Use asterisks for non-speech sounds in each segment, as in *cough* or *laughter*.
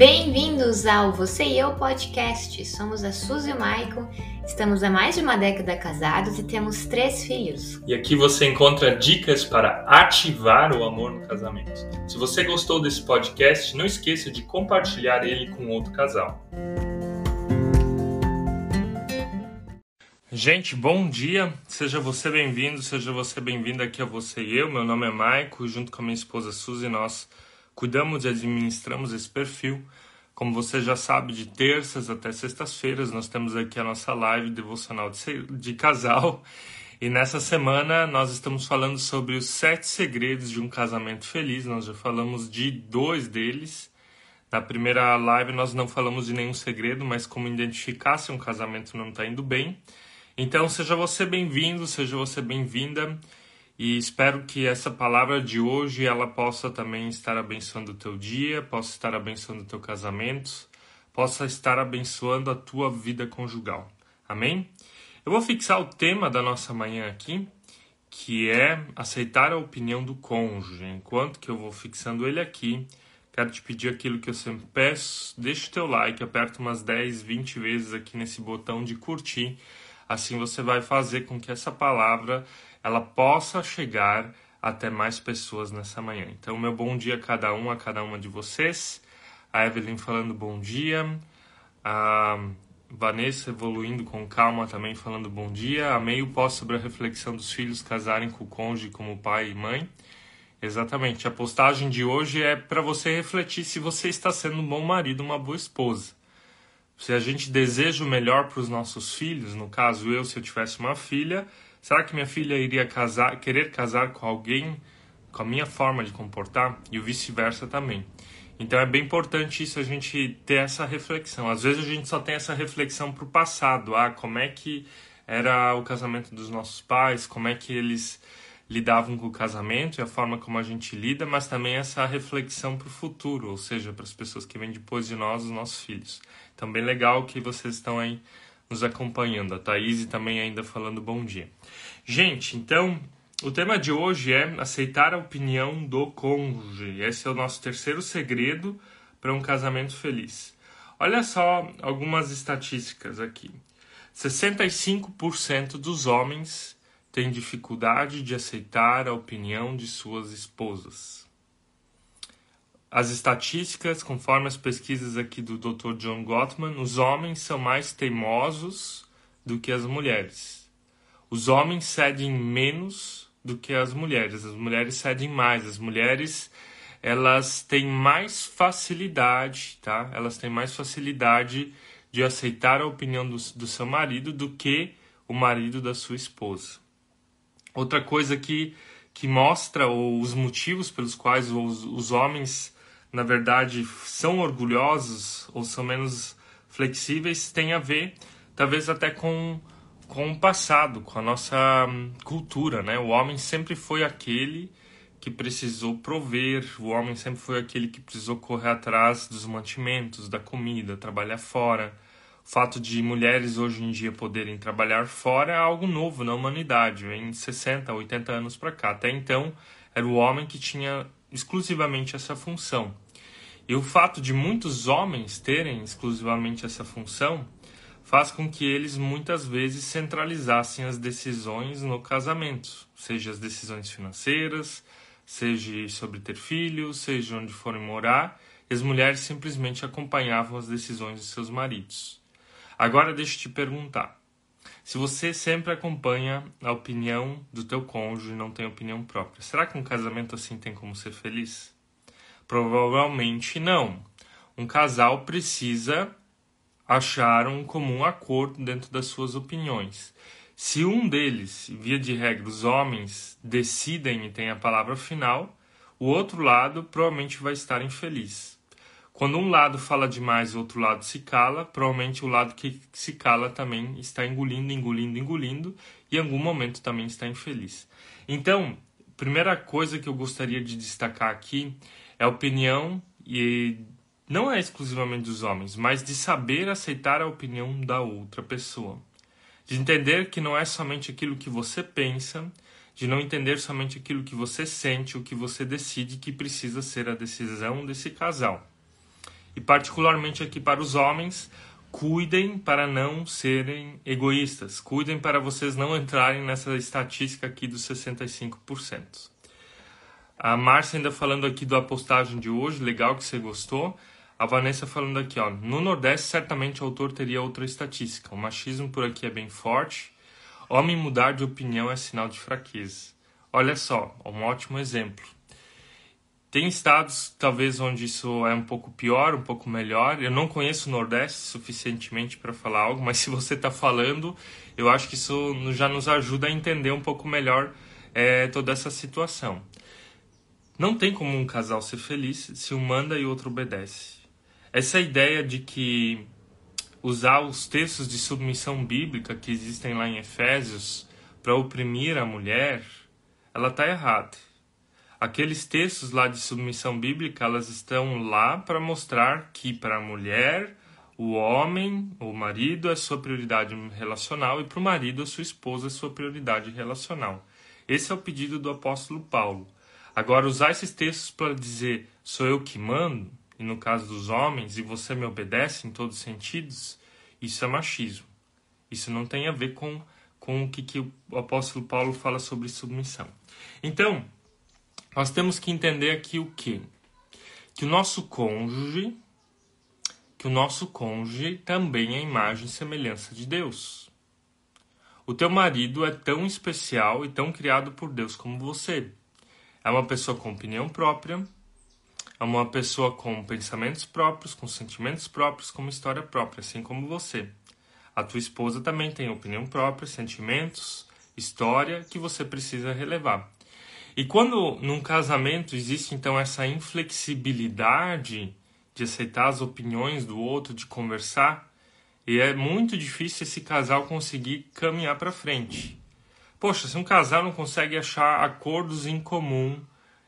Bem-vindos ao Você e Eu Podcast. Somos a Suzy e o Maicon, estamos há mais de uma década casados e temos três filhos. E aqui você encontra dicas para ativar o amor no casamento. Se você gostou desse podcast, não esqueça de compartilhar ele com outro casal. Gente, bom dia. Seja você bem-vindo, seja você bem-vinda aqui a Você e Eu. Meu nome é Maico, junto com a minha esposa Suzy, nós cuidamos e administramos esse perfil. Como você já sabe, de terças até sextas-feiras nós temos aqui a nossa live devocional de, casal. E nessa semana nós estamos falando sobre os sete segredos de um casamento feliz. Nós já falamos de dois deles. Na primeira live nós não falamos de nenhum segredo, mas como identificar se um casamento não está indo bem. Então seja você bem-vindo, seja você bem-vinda. E espero que essa palavra de hoje ela possa também estar abençoando o teu dia, possa estar abençoando o teu casamento, possa estar abençoando a tua vida conjugal. Amém? Eu vou fixar o tema da nossa manhã aqui, que é aceitar a opinião do cônjuge. Enquanto que eu vou fixando ele aqui, quero te pedir aquilo que eu sempre peço, deixa o teu like, aperta umas 10, 20 vezes aqui nesse botão de curtir. Assim você vai fazer com que essa palavra ela possa chegar até mais pessoas nessa manhã. Então, meu bom dia a cada um, a cada uma de vocês. A Evelyn falando bom dia. A Vanessa evoluindo com calma também falando bom dia. Amei o post sobre a reflexão dos filhos casarem com o cônjuge como pai e mãe. Exatamente. A postagem de hoje é para você refletir se você está sendo um bom marido, uma boa esposa. Se a gente deseja o melhor para os nossos filhos, no caso eu, se eu tivesse uma filha, Será que minha filha iria casar, querer casar com alguém com a minha forma de comportar e o vice-versa também? Então é bem importante isso a gente ter essa reflexão. Às vezes a gente só tem essa reflexão para o passado, ah, como é que era o casamento dos nossos pais, como é que eles lidavam com o casamento e a forma como a gente lida, mas também essa reflexão para o futuro, ou seja, para as pessoas que vêm depois de nós, os nossos filhos. Então, bem legal que vocês estão aí nos acompanhando. A Thaís também ainda falando bom dia. Gente, então o tema de hoje é aceitar a opinião do cônjuge. Esse é o nosso terceiro segredo para um casamento feliz. Olha só algumas estatísticas aqui. 65% dos homens têm dificuldade de aceitar a opinião de suas esposas. As estatísticas, conforme as pesquisas aqui do Dr. John Gottman, os homens são mais teimosos do que as mulheres. Os homens cedem menos do que as mulheres. As mulheres cedem mais. As mulheres elas têm mais facilidade, tá? Elas têm mais facilidade de aceitar a opinião do, do seu marido do que o marido da sua esposa. Outra coisa que, que mostra os motivos pelos quais os, os homens na verdade, são orgulhosos ou são menos flexíveis tem a ver, talvez até com, com o passado, com a nossa hum, cultura, né? O homem sempre foi aquele que precisou prover, o homem sempre foi aquele que precisou correr atrás dos mantimentos, da comida, trabalhar fora. O fato de mulheres hoje em dia poderem trabalhar fora é algo novo na humanidade, vem 60, 80 anos para cá. Até então, era o homem que tinha exclusivamente essa função. E o fato de muitos homens terem exclusivamente essa função faz com que eles muitas vezes centralizassem as decisões no casamento, seja as decisões financeiras, seja sobre ter filhos, seja onde forem morar, e as mulheres simplesmente acompanhavam as decisões de seus maridos. Agora deixa eu te perguntar, se você sempre acompanha a opinião do teu cônjuge e não tem opinião própria, será que um casamento assim tem como ser feliz? Provavelmente não. Um casal precisa achar um comum acordo dentro das suas opiniões. Se um deles, via de regra, os homens, decidem e têm a palavra final, o outro lado provavelmente vai estar infeliz. Quando um lado fala demais e o outro lado se cala, provavelmente o lado que se cala também está engolindo, engolindo, engolindo e em algum momento também está infeliz. Então, primeira coisa que eu gostaria de destacar aqui é a opinião e não é exclusivamente dos homens, mas de saber aceitar a opinião da outra pessoa. De entender que não é somente aquilo que você pensa, de não entender somente aquilo que você sente, o que você decide que precisa ser a decisão desse casal. E particularmente aqui para os homens, cuidem para não serem egoístas. Cuidem para vocês não entrarem nessa estatística aqui dos 65%. A Márcia ainda falando aqui do apostagem de hoje, legal que você gostou. A Vanessa falando aqui, ó, no Nordeste certamente o autor teria outra estatística. O machismo por aqui é bem forte. Homem mudar de opinião é sinal de fraqueza. Olha só, um ótimo exemplo. Tem estados, talvez, onde isso é um pouco pior, um pouco melhor. Eu não conheço o Nordeste suficientemente para falar algo, mas *laughs* se você está falando, eu acho que isso já nos ajuda a entender um pouco melhor é, toda essa situação. Não tem como um casal ser feliz se um manda e o outro obedece. Essa ideia de que usar os textos de submissão bíblica que existem lá em Efésios para oprimir a mulher, ela está errada. Aqueles textos lá de submissão bíblica, elas estão lá para mostrar que para a mulher, o homem, o marido é sua prioridade relacional e para o marido, a sua esposa é sua prioridade relacional. Esse é o pedido do apóstolo Paulo. Agora, usar esses textos para dizer sou eu que mando, e no caso dos homens, e você me obedece em todos os sentidos, isso é machismo. Isso não tem a ver com, com o que, que o apóstolo Paulo fala sobre submissão. Então, nós temos que entender aqui o que? Que o nosso cônjuge, que o nosso cônjuge também é imagem e semelhança de Deus. O teu marido é tão especial e tão criado por Deus como você. É uma pessoa com opinião própria, é uma pessoa com pensamentos próprios, com sentimentos próprios, com uma história própria, assim como você. A tua esposa também tem opinião própria, sentimentos, história que você precisa relevar. E quando num casamento existe então essa inflexibilidade de aceitar as opiniões do outro, de conversar, e é muito difícil esse casal conseguir caminhar para frente. Poxa, se um casal não consegue achar acordos em comum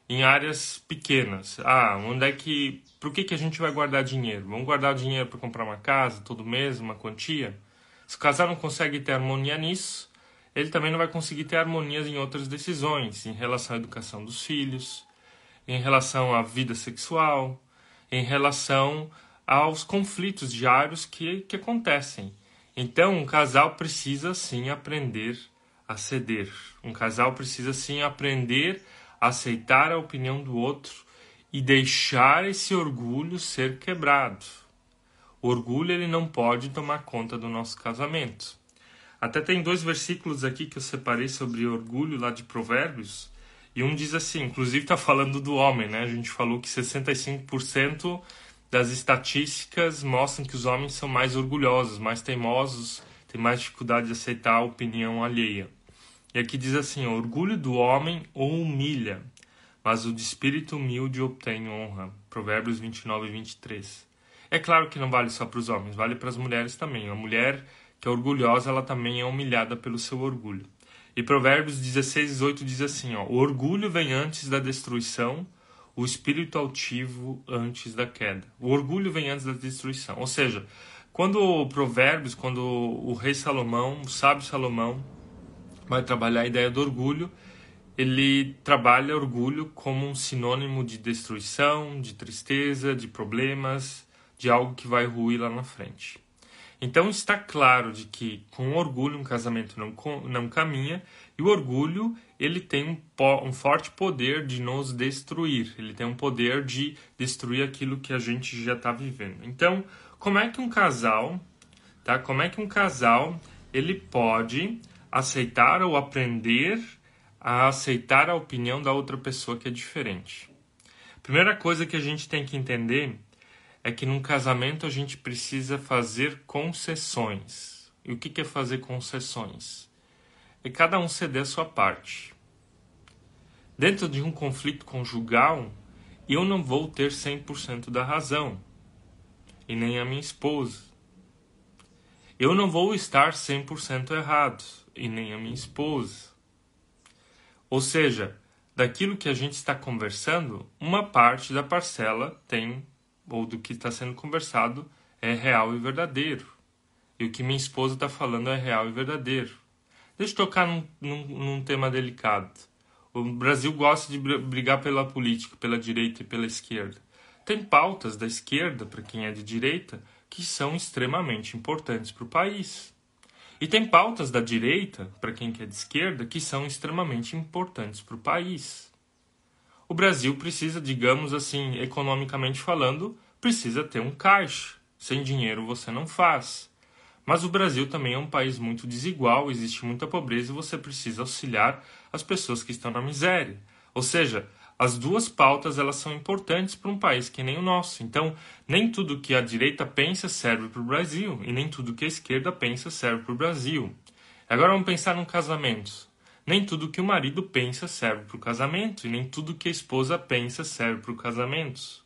em áreas pequenas, ah, onde é que, por que que a gente vai guardar dinheiro? Vamos guardar dinheiro para comprar uma casa todo mês, uma quantia? Se o casal não consegue ter harmonia nisso, ele também não vai conseguir ter harmonias em outras decisões, em relação à educação dos filhos, em relação à vida sexual, em relação aos conflitos diários que, que acontecem. Então, um casal precisa sim aprender a ceder. Um casal precisa sim aprender a aceitar a opinião do outro e deixar esse orgulho ser quebrado. O orgulho ele não pode tomar conta do nosso casamento. Até tem dois versículos aqui que eu separei sobre orgulho lá de Provérbios. E um diz assim, inclusive está falando do homem, né? A gente falou que 65% das estatísticas mostram que os homens são mais orgulhosos, mais teimosos, têm mais dificuldade de aceitar a opinião alheia. E aqui diz assim: o orgulho do homem o humilha, mas o de espírito humilde obtém honra. Provérbios 29 e 23. É claro que não vale só para os homens, vale para as mulheres também. A mulher que é orgulhosa, ela também é humilhada pelo seu orgulho. E Provérbios 16, 18 diz assim: ó, O orgulho vem antes da destruição, o espírito altivo antes da queda. O orgulho vem antes da destruição. Ou seja, quando Provérbios, quando o rei Salomão, o sábio Salomão, vai trabalhar a ideia do orgulho, ele trabalha orgulho como um sinônimo de destruição, de tristeza, de problemas, de algo que vai ruir lá na frente. Então está claro de que com orgulho um casamento não, não caminha e o orgulho ele tem um, um forte poder de nos destruir, ele tem um poder de destruir aquilo que a gente já está vivendo. Então, como é que um casal, tá? Como é que um casal ele pode aceitar ou aprender a aceitar a opinião da outra pessoa que é diferente. Primeira coisa que a gente tem que entender é que num casamento a gente precisa fazer concessões. E o que é fazer concessões? É cada um ceder a sua parte. Dentro de um conflito conjugal, eu não vou ter 100% da razão, e nem a minha esposa. Eu não vou estar 100% errado e nem a minha esposa. Ou seja, daquilo que a gente está conversando, uma parte da parcela tem, ou do que está sendo conversado, é real e verdadeiro. E o que minha esposa está falando é real e verdadeiro. Deixa eu tocar num, num, num tema delicado. O Brasil gosta de brigar pela política, pela direita e pela esquerda. tem pautas da esquerda, para quem é de direita, que são extremamente importantes para o país. E tem pautas da direita, para quem é de esquerda, que são extremamente importantes para o país. O Brasil precisa, digamos assim, economicamente falando, precisa ter um caixa. Sem dinheiro você não faz. Mas o Brasil também é um país muito desigual, existe muita pobreza e você precisa auxiliar as pessoas que estão na miséria. Ou seja, as duas pautas elas são importantes para um país que nem o nosso. Então, nem tudo que a direita pensa serve para o Brasil e nem tudo que a esquerda pensa serve para o Brasil. Agora vamos pensar num casamento. Nem tudo que o marido pensa serve para o casamento e nem tudo que a esposa pensa serve para o casamento.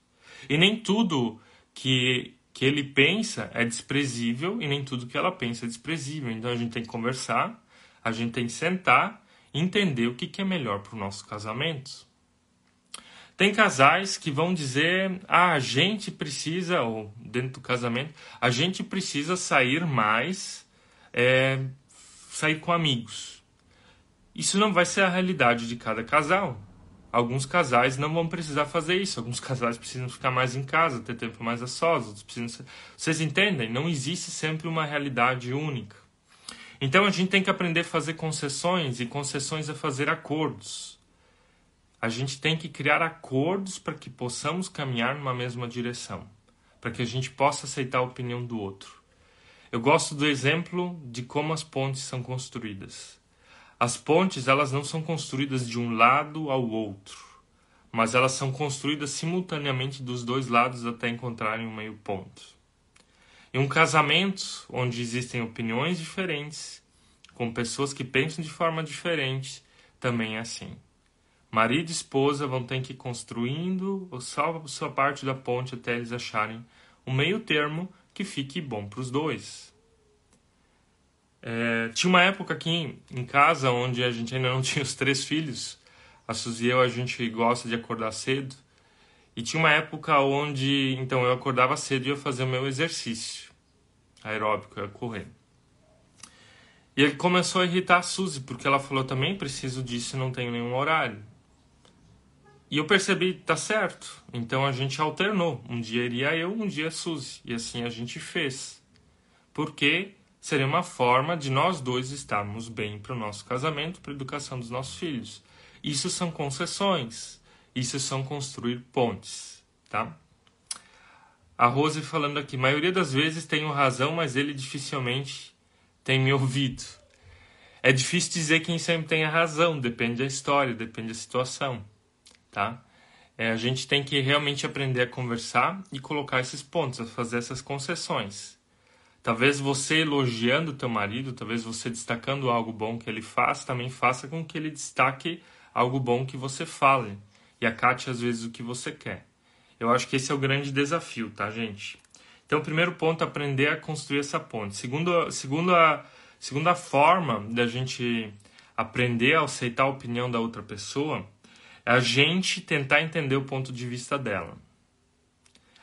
E nem tudo que que ele pensa é desprezível e nem tudo que ela pensa é desprezível. Então a gente tem que conversar, a gente tem que sentar e entender o que, que é melhor para o nosso casamento. Tem casais que vão dizer: ah, a gente precisa, ou dentro do casamento, a gente precisa sair mais, é, sair com amigos. Isso não vai ser a realidade de cada casal. Alguns casais não vão precisar fazer isso. Alguns casais precisam ficar mais em casa, ter tempo mais a sós. Precisam... Vocês entendem? Não existe sempre uma realidade única. Então a gente tem que aprender a fazer concessões e concessões é fazer acordos. A gente tem que criar acordos para que possamos caminhar numa mesma direção, para que a gente possa aceitar a opinião do outro. Eu gosto do exemplo de como as pontes são construídas. As pontes elas não são construídas de um lado ao outro, mas elas são construídas simultaneamente dos dois lados até encontrarem um meio ponto. Em um casamento onde existem opiniões diferentes, com pessoas que pensam de forma diferente, também é assim. Marido e esposa vão ter que ir construindo só a sua parte da ponte até eles acharem um meio termo que fique bom para os dois. É, tinha uma época aqui em casa onde a gente ainda não *laughs* tinha os três filhos. A Suzy e eu, a gente gosta de acordar cedo. E tinha uma época onde, então, eu acordava cedo e ia fazer o meu exercício aeróbico, ia correr. E ele começou a irritar a Suzy, porque ela falou também preciso disso e não tenho nenhum horário. E eu percebi, tá certo. Então a gente alternou. Um dia iria eu, um dia a Suzy. E assim a gente fez. Porque seria uma forma de nós dois estarmos bem para o nosso casamento, para a educação dos nossos filhos. Isso são concessões, isso são construir pontes, tá? A Rose falando aqui, maioria das vezes tenho razão, mas ele dificilmente tem me ouvido. É difícil dizer quem sempre tem a razão, depende da história, depende da situação, tá? É, a gente tem que realmente aprender a conversar e colocar esses pontos, a fazer essas concessões. Talvez você elogiando teu marido, talvez você destacando algo bom que ele faz, também faça com que ele destaque algo bom que você fale e acate às vezes o que você quer. Eu acho que esse é o grande desafio, tá, gente? Então, primeiro ponto, aprender a construir essa ponte. Segundo, segundo a, segunda forma da gente aprender a aceitar a opinião da outra pessoa é a gente tentar entender o ponto de vista dela.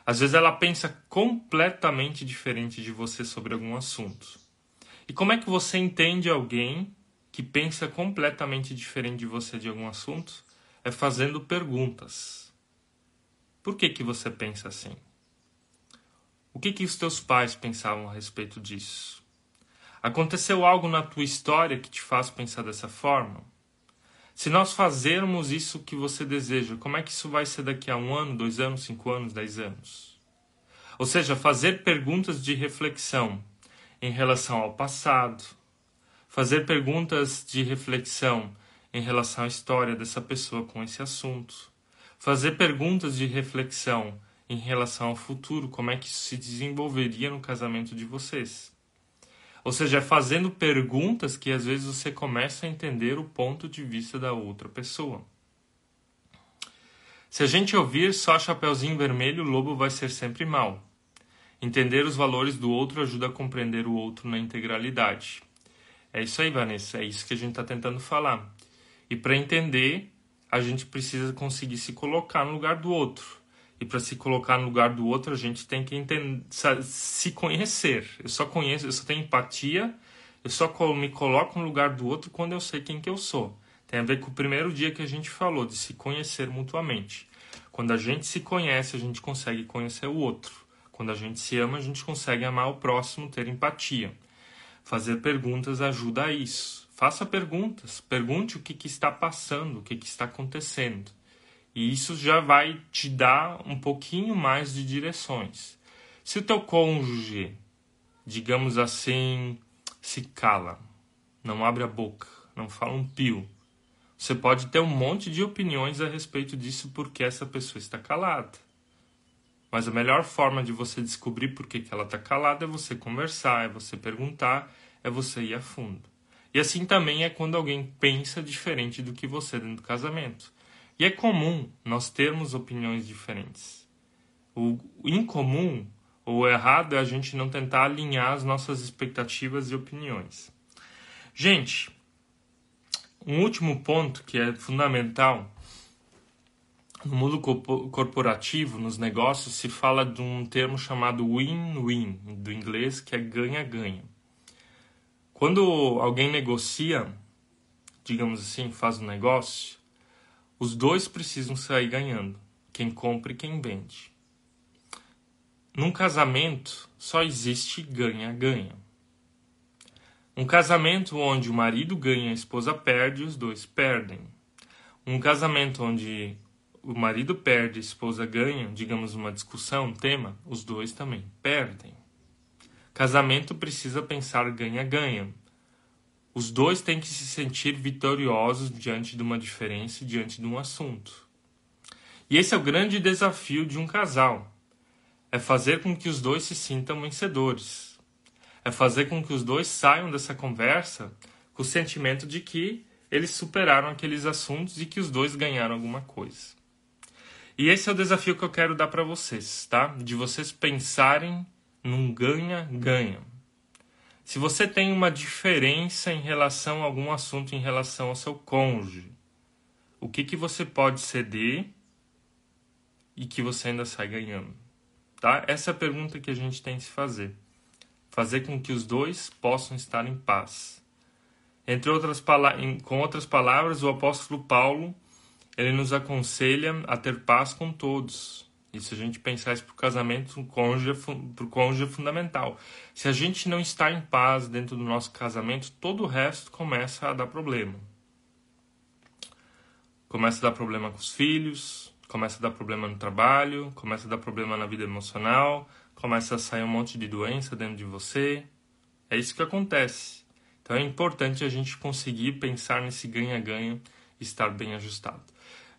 Às vezes ela pensa completamente diferente de você sobre algum assunto. E como é que você entende alguém que pensa completamente diferente de você de algum assunto? É fazendo perguntas. Por que que você pensa assim? O que que os teus pais pensavam a respeito disso? Aconteceu algo na tua história que te faz pensar dessa forma? Se nós fazermos isso que você deseja, como é que isso vai ser daqui a um ano, dois anos, cinco anos, dez anos? Ou seja, fazer perguntas de reflexão em relação ao passado, fazer perguntas de reflexão em relação à história dessa pessoa com esse assunto, fazer perguntas de reflexão em relação ao futuro, como é que isso se desenvolveria no casamento de vocês. Ou seja, é fazendo perguntas que às vezes você começa a entender o ponto de vista da outra pessoa. Se a gente ouvir só Chapeuzinho Vermelho, o lobo vai ser sempre mal. Entender os valores do outro ajuda a compreender o outro na integralidade. É isso aí, Vanessa, é isso que a gente está tentando falar. E para entender, a gente precisa conseguir se colocar no lugar do outro. E para se colocar no lugar do outro, a gente tem que entender, se conhecer. Eu só conheço, eu só tenho empatia, eu só me coloco no lugar do outro quando eu sei quem que eu sou. Tem a ver com o primeiro dia que a gente falou, de se conhecer mutuamente. Quando a gente se conhece, a gente consegue conhecer o outro. Quando a gente se ama, a gente consegue amar o próximo, ter empatia. Fazer perguntas ajuda a isso. Faça perguntas, pergunte o que, que está passando, o que, que está acontecendo. E isso já vai te dar um pouquinho mais de direções. Se o teu cônjuge, digamos assim, se cala, não abre a boca, não fala um pio, você pode ter um monte de opiniões a respeito disso porque essa pessoa está calada. Mas a melhor forma de você descobrir por que, ela está calada é você conversar, é você perguntar, é você ir a fundo. E assim também é quando alguém pensa diferente do que você dentro do casamento. E é comum nós termos opiniões diferentes. O incomum ou errado é a gente não tentar alinhar as nossas expectativas e opiniões. Gente, um último ponto que é fundamental no mundo corporativo, nos negócios, se fala de um termo chamado win-win, do inglês, que é ganha-ganha. Quando alguém negocia, digamos assim, faz um negócio, os dois precisam sair ganhando, quem compra e quem vende. Num casamento, só existe ganha-ganha. Um casamento onde o marido ganha e a esposa perde, os dois perdem. Um casamento onde o marido perde e a esposa ganha, digamos uma discussão, um tema, os dois também perdem. Casamento precisa pensar ganha-ganha. Os dois têm que se sentir vitoriosos diante de uma diferença, diante de um assunto. E esse é o grande desafio de um casal: é fazer com que os dois se sintam vencedores é fazer com que os dois saiam dessa conversa com o sentimento de que eles superaram aqueles assuntos e que os dois ganharam alguma coisa. E esse é o desafio que eu quero dar para vocês, tá? De vocês pensarem num ganha-ganha. Se você tem uma diferença em relação a algum assunto em relação ao seu cônjuge, o que, que você pode ceder e que você ainda sai ganhando? Tá? Essa é a pergunta que a gente tem que se fazer fazer com que os dois possam estar em paz. Entre outras com outras palavras, o apóstolo Paulo ele nos aconselha a ter paz com todos. E se a gente pensar isso para o casamento, o cônjuge, o cônjuge é fundamental. Se a gente não está em paz dentro do nosso casamento, todo o resto começa a dar problema. Começa a dar problema com os filhos, começa a dar problema no trabalho, começa a dar problema na vida emocional, começa a sair um monte de doença dentro de você. É isso que acontece. Então é importante a gente conseguir pensar nesse ganha-ganha e estar bem ajustado.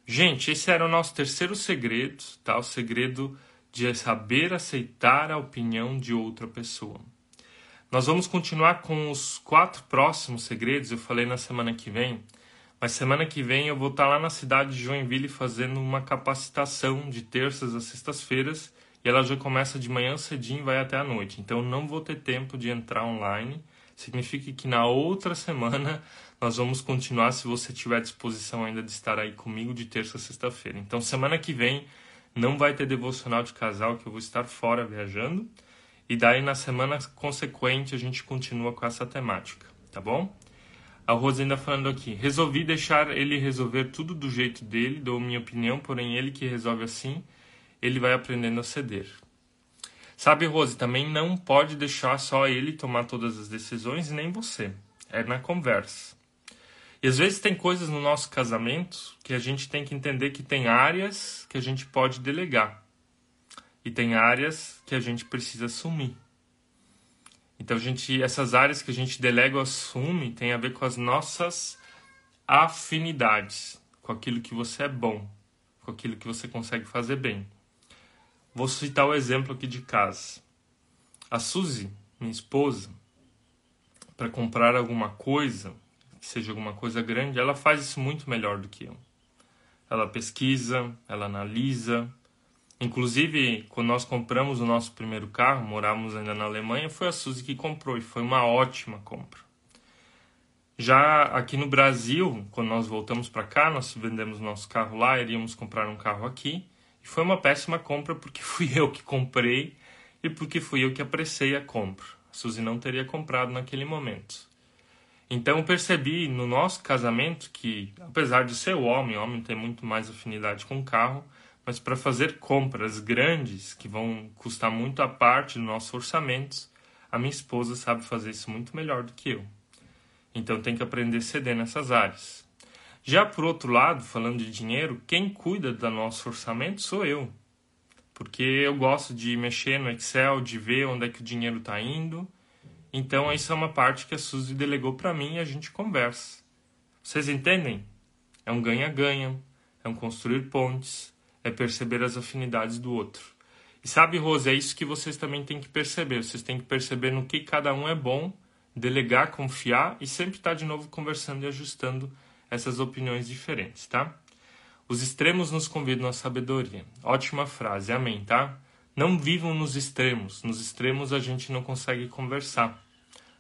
Gente, esse era o nosso terceiro segredo, tá? O segredo de saber aceitar a opinião de outra pessoa. Nós vamos continuar com os quatro próximos segredos, eu falei na semana que vem, mas semana que vem eu vou estar lá na cidade de Joinville fazendo uma capacitação de terças a sextas-feiras e ela já começa de manhã cedinho e vai até a noite. Então não vou ter tempo de entrar online. Significa que na outra semana nós vamos continuar se você tiver disposição ainda de estar aí comigo de terça a sexta-feira. Então semana que vem não vai ter devocional de casal que eu vou estar fora viajando. E daí na semana consequente a gente continua com essa temática, tá bom? A Rose ainda falando aqui. Resolvi deixar ele resolver tudo do jeito dele, dou minha opinião, porém ele que resolve assim ele vai aprendendo a ceder. Sabe, Rose, também não pode deixar só ele tomar todas as decisões e nem você. É na conversa. E às vezes tem coisas no nosso casamento que a gente tem que entender que tem áreas que a gente pode delegar. E tem áreas que a gente precisa assumir. Então, a gente, essas áreas que a gente delega ou assume tem a ver com as nossas afinidades, com aquilo que você é bom, com aquilo que você consegue fazer bem. Vou citar o exemplo aqui de casa. A Suzy, minha esposa, para comprar alguma coisa, que seja alguma coisa grande, ela faz isso muito melhor do que eu. Ela pesquisa, ela analisa. Inclusive, quando nós compramos o nosso primeiro carro, morávamos ainda na Alemanha, foi a Suzy que comprou e foi uma ótima compra. Já aqui no Brasil, quando nós voltamos para cá, nós vendemos nosso carro lá, iríamos comprar um carro aqui. E foi uma péssima compra porque *laughs* fui eu que comprei e porque fui eu que apressei a compra. A Suzy não teria comprado naquele momento. Então percebi no nosso casamento que, apesar de ser homem, homem tem muito mais afinidade com o carro, mas para fazer compras grandes que vão custar muito a parte do nosso orçamento, a minha esposa sabe fazer isso muito melhor do que eu. Então tem que aprender a ceder nessas áreas. Já por outro lado, falando de dinheiro, quem cuida do nosso orçamento sou eu. Porque eu gosto de mexer no Excel, de ver onde é que o dinheiro está indo. Então, isso é uma parte que a Suzy delegou para mim e a gente conversa. Vocês entendem? É um ganha-ganha, é um construir pontes, é perceber as afinidades do outro. E sabe, Rose, é isso que vocês também têm que perceber. Vocês têm que perceber no que cada um é bom, delegar, confiar e sempre estar de novo conversando e ajustando essas opiniões diferentes, tá? Os extremos nos convidam à sabedoria. Ótima frase, amém, tá? Não vivam nos extremos. Nos extremos a gente não consegue conversar.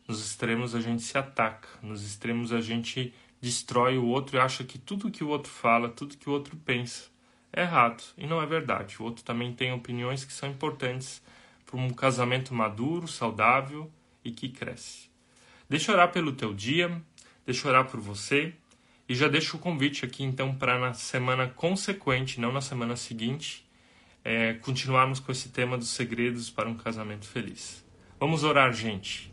Nos extremos a gente se ataca. Nos extremos a gente destrói o outro e acha que tudo que o outro fala, tudo que o outro pensa é errado. E não é verdade. O outro também tem opiniões que são importantes para um casamento maduro, saudável e que cresce. Deixa eu orar pelo teu dia, deixa eu orar por você e já deixo o convite aqui então para na semana consequente, não na semana seguinte, é, continuarmos com esse tema dos segredos para um casamento feliz. Vamos orar, gente.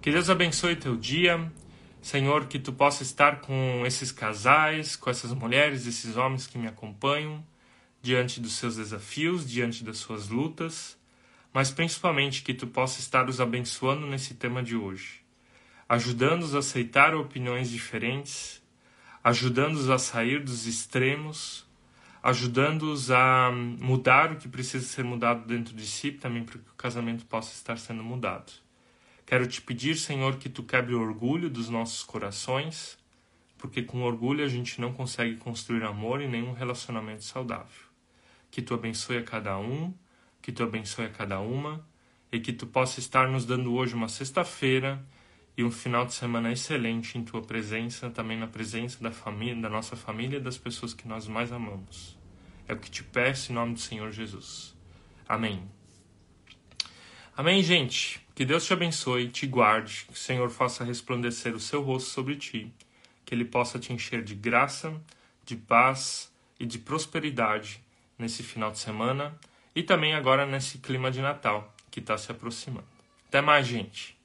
Que Deus abençoe teu dia Senhor, que tu possa estar com esses casais, com essas mulheres, esses homens que me acompanham, diante dos seus desafios, diante das suas lutas, mas principalmente que tu possa estar os abençoando nesse tema de hoje, ajudando-os a aceitar opiniões diferentes, ajudando-os a sair dos extremos, ajudando-os a mudar o que precisa ser mudado dentro de si, também para que o casamento possa estar sendo mudado. Quero te pedir, Senhor, que tu quebre o orgulho dos nossos corações, porque com orgulho a gente não consegue construir amor e nenhum relacionamento saudável. Que tu abençoe a cada um, que tu abençoe a cada uma e que tu possa estar nos dando hoje uma sexta-feira e um final de semana excelente em tua presença, também na presença da família, da nossa família e das pessoas que nós mais amamos. É o que te peço em nome do Senhor Jesus. Amém. Amém, gente. Que Deus te abençoe, te guarde, que o Senhor faça resplandecer o seu rosto sobre ti, que Ele possa te encher de graça, de paz e de prosperidade nesse final de semana e também agora nesse clima de Natal que está se aproximando. Até mais, gente!